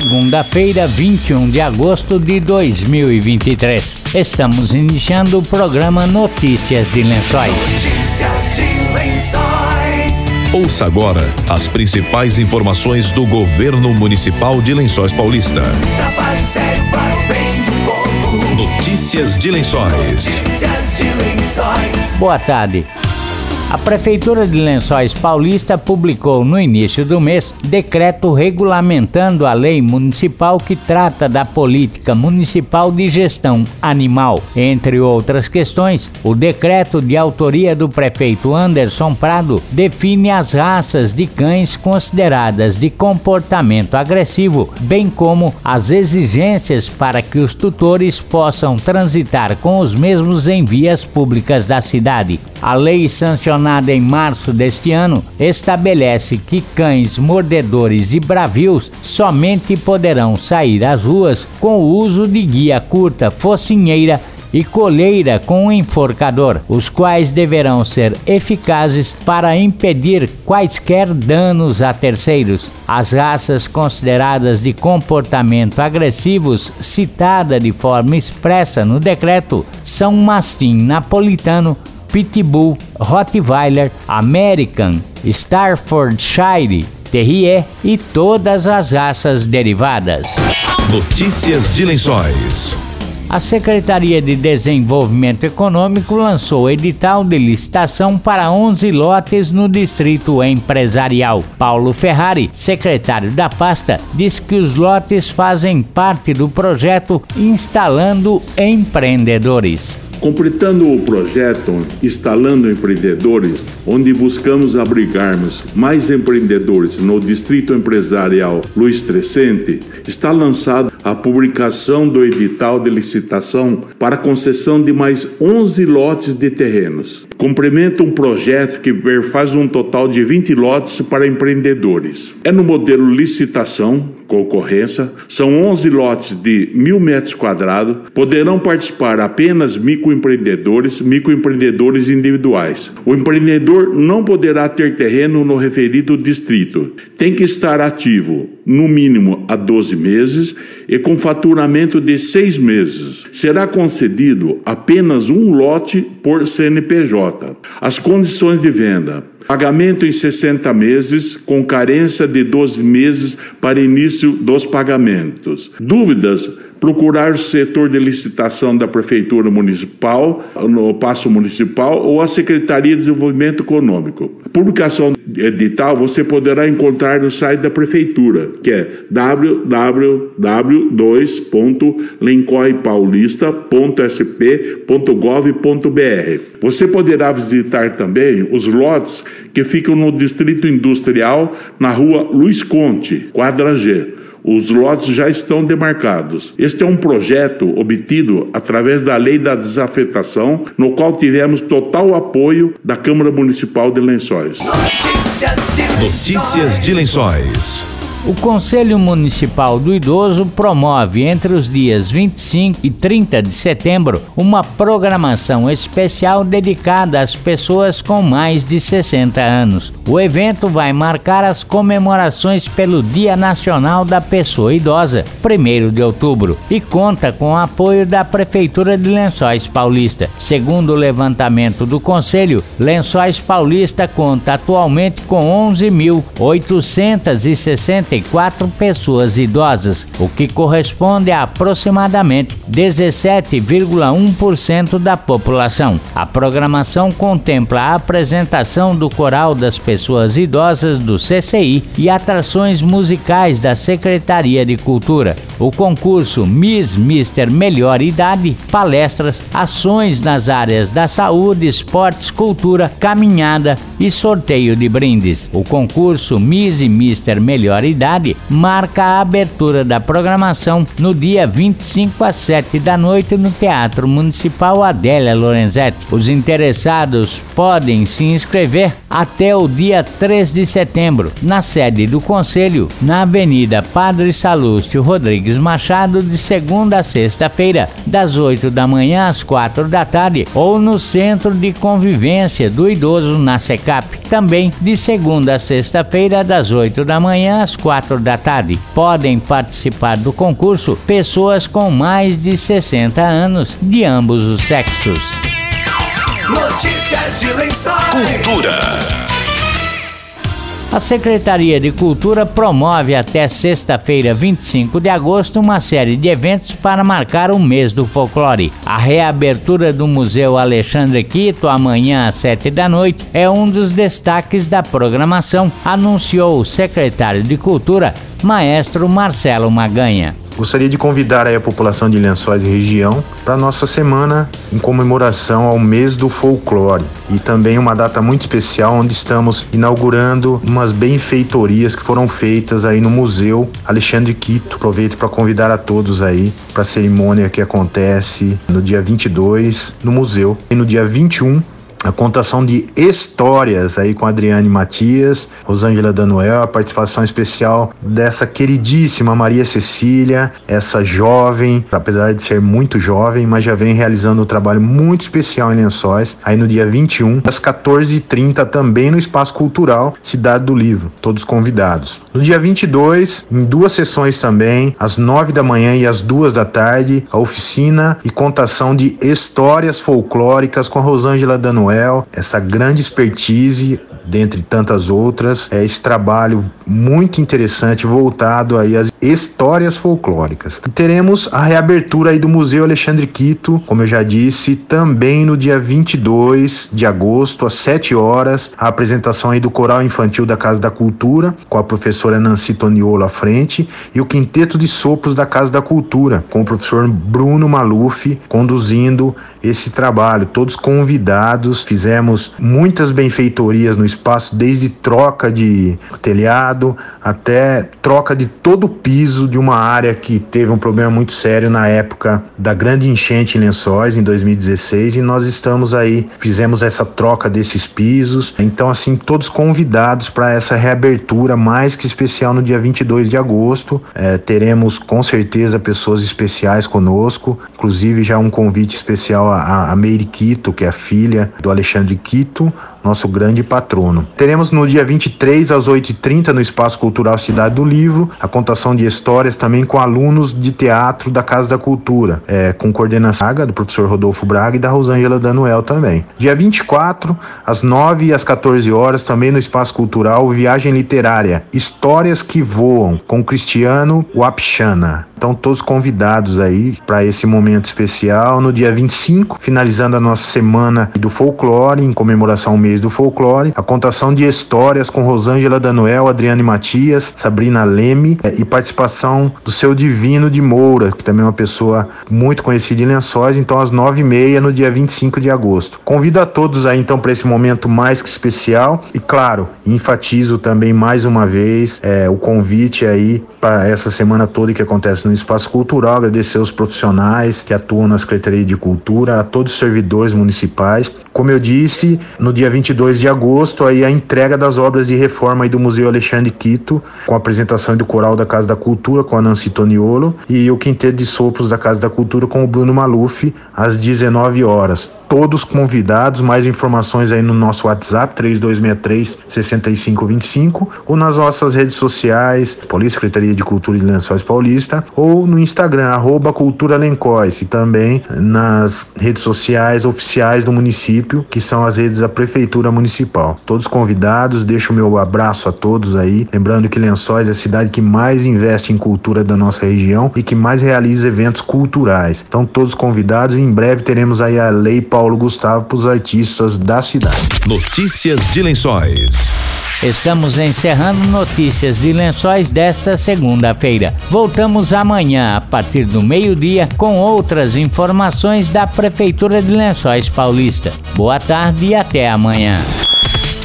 segunda-feira, 21 de agosto de 2023. Estamos iniciando o programa Notícias de Lençóis. Notícias de Lençóis. Ouça agora as principais informações do governo municipal de Lençóis Paulista. Trabalho sério para o bem do povo. Notícias de Lençóis. Notícias de Lençóis. Boa tarde. A Prefeitura de Lençóis Paulista publicou no início do mês decreto regulamentando a lei municipal que trata da política municipal de gestão animal. Entre outras questões, o decreto de autoria do prefeito Anderson Prado define as raças de cães consideradas de comportamento agressivo, bem como as exigências para que os tutores possam transitar com os mesmos em vias públicas da cidade. A lei sancionada em março deste ano estabelece que cães mordedores e bravios somente poderão sair às ruas com o uso de guia curta, focinheira e coleira com enforcador, os quais deverão ser eficazes para impedir quaisquer danos a terceiros. As raças consideradas de comportamento agressivos, citada de forma expressa no decreto, são mastim napolitano, Pitbull, Rottweiler, American, Staffordshire, Terrier e todas as raças derivadas. Notícias de Lençóis. A Secretaria de Desenvolvimento Econômico lançou edital de licitação para 11 lotes no Distrito Empresarial. Paulo Ferrari, secretário da pasta, diz que os lotes fazem parte do projeto Instalando Empreendedores completando o projeto Instalando Empreendedores, onde buscamos abrigarmos mais empreendedores no Distrito Empresarial Luiz Trecente, está lançado a publicação do edital de licitação para concessão de mais 11 lotes de terrenos. Complementa um projeto que faz um total de 20 lotes para empreendedores. É no modelo licitação, concorrência, são 11 lotes de mil metros quadrados, poderão participar apenas microempreendedores, microempreendedores individuais. O empreendedor não poderá ter terreno no referido distrito. Tem que estar ativo, no mínimo há 12 meses e com faturamento de seis meses. Será concedido apenas um lote por CNPJ. As condições de venda Pagamento em 60 meses, com carência de 12 meses para início dos pagamentos. Dúvidas? Procurar o setor de licitação da Prefeitura Municipal, no Passo Municipal ou a Secretaria de Desenvolvimento Econômico. Publicação edital você poderá encontrar no site da Prefeitura, que é www.lencoipaulista.sp.gov.br. Você poderá visitar também os lotes que ficam no Distrito Industrial, na rua Luiz Conte, quadra G. Os lotes já estão demarcados. Este é um projeto obtido através da Lei da Desafetação, no qual tivemos total apoio da Câmara Municipal de Lençóis. Notícias de Lençóis. Notícias de Lençóis. O Conselho Municipal do Idoso promove entre os dias 25 e 30 de setembro uma programação especial dedicada às pessoas com mais de 60 anos. O evento vai marcar as comemorações pelo Dia Nacional da Pessoa Idosa, 1 de outubro, e conta com o apoio da Prefeitura de Lençóis Paulista. Segundo o levantamento do Conselho, Lençóis Paulista conta atualmente com 11.860 64 pessoas idosas, o que corresponde a aproximadamente 17,1% da população. A programação contempla a apresentação do Coral das Pessoas Idosas do CCI e atrações musicais da Secretaria de Cultura. O concurso Miss Mister Melhor Idade, palestras, ações nas áreas da saúde, esportes, cultura, caminhada e sorteio de brindes. O concurso Miss e Mister Melhor Idade marca a abertura da programação no dia 25 às 7 da noite no Teatro Municipal Adélia Lorenzetti. Os interessados podem se inscrever até o dia 3 de setembro na sede do Conselho, na Avenida Padre Salúcio Rodrigues Machado de segunda a sexta-feira, das 8 da manhã às 4 da tarde, ou no Centro de Convivência do Idoso na Secap, também de segunda a sexta-feira, das 8 da manhã às 4 da tarde. Podem participar do concurso pessoas com mais de 60 anos de ambos os sexos. Notícias de Lençóis. Cultura. A Secretaria de Cultura promove até sexta-feira, 25 de agosto, uma série de eventos para marcar o mês do folclore. A reabertura do Museu Alexandre Quito, amanhã às 7 da noite, é um dos destaques da programação, anunciou o secretário de Cultura, maestro Marcelo Maganha. Gostaria de convidar a população de Lençóis e região para nossa semana em comemoração ao mês do folclore e também uma data muito especial onde estamos inaugurando umas benfeitorias que foram feitas aí no Museu Alexandre Quito. Aproveito para convidar a todos aí para a cerimônia que acontece no dia 22 no museu e no dia 21 a contação de histórias aí com Adriane Matias, Rosângela Danoel, a participação especial dessa queridíssima Maria Cecília, essa jovem, apesar de ser muito jovem, mas já vem realizando um trabalho muito especial em Lençóis, aí no dia 21, às 14h30, também no Espaço Cultural Cidade do Livro, todos convidados. No dia 22, em duas sessões também, às 9 da manhã e às 2 da tarde, a oficina e contação de histórias folclóricas com a Rosângela Essa grande expertise dentre tantas outras, é esse trabalho muito interessante voltado aí às histórias folclóricas. E teremos a reabertura aí do Museu Alexandre Quito, como eu já disse, também no dia 22 de agosto, às 7 horas, a apresentação aí do Coral Infantil da Casa da Cultura, com a professora Nancy Toniolo à frente, e o Quinteto de Sopros da Casa da Cultura, com o professor Bruno Maluf conduzindo esse trabalho. Todos convidados, fizemos muitas benfeitorias no espaço, desde troca de telhado até troca de todo o piso de uma área que teve um problema muito sério na época da grande enchente em Lençóis, em 2016, e nós estamos aí, fizemos essa troca desses pisos. Então, assim, todos convidados para essa reabertura mais que especial no dia 22 de agosto. É, teremos com certeza pessoas especiais conosco, inclusive já um convite especial a, a Meire Quito, que é a filha do Alexandre Quito, nosso grande patrono. Teremos no dia 23 às 8h30 no Espaço Cultural Cidade do Livro a contação de histórias também com alunos de teatro da Casa da Cultura, é, com coordenação do professor Rodolfo Braga e da Rosângela Danuel também. Dia 24 às 9 e às 14 horas também no Espaço Cultural Viagem Literária, Histórias que Voam com Cristiano Wapchana. Então todos convidados aí para esse momento especial. No dia 25, finalizando a nossa semana do folclore em comemoração ao mês do folclore, a contação de histórias com Rosângela Danoel, Adriane Matias, Sabrina Leme eh, e participação do seu Divino de Moura, que também é uma pessoa muito conhecida em Lençóis, então às nove e meia no dia 25 de agosto. Convido a todos aí então para esse momento mais que especial. E claro, enfatizo também mais uma vez é, o convite aí para essa semana toda que acontece no Espaço Cultural, agradecer os profissionais que atuam na Secretaria de Cultura, a todos os servidores municipais. Como eu disse, no dia 20 22 de agosto, aí a entrega das obras de reforma do Museu Alexandre Quito, com a apresentação do Coral da Casa da Cultura, com a Nancy Toniolo, e o Quinteto de Sopros da Casa da Cultura, com o Bruno Maluf, às 19 horas. Todos convidados, mais informações aí no nosso WhatsApp, 3263-6525, ou nas nossas redes sociais, Polícia Secretaria de Cultura de Lençóis Paulista, ou no Instagram, arroba Cultura e também nas redes sociais oficiais do município, que são as redes da Prefeitura Municipal. Todos convidados, deixo o meu abraço a todos aí. Lembrando que Lençóis é a cidade que mais investe em cultura da nossa região e que mais realiza eventos culturais. Então, todos convidados e em breve teremos aí a Lei Paulo Gustavo para os artistas da cidade. Notícias de Lençóis. Estamos encerrando notícias de lençóis desta segunda-feira. Voltamos amanhã, a partir do meio-dia, com outras informações da Prefeitura de Lençóis Paulista. Boa tarde e até amanhã.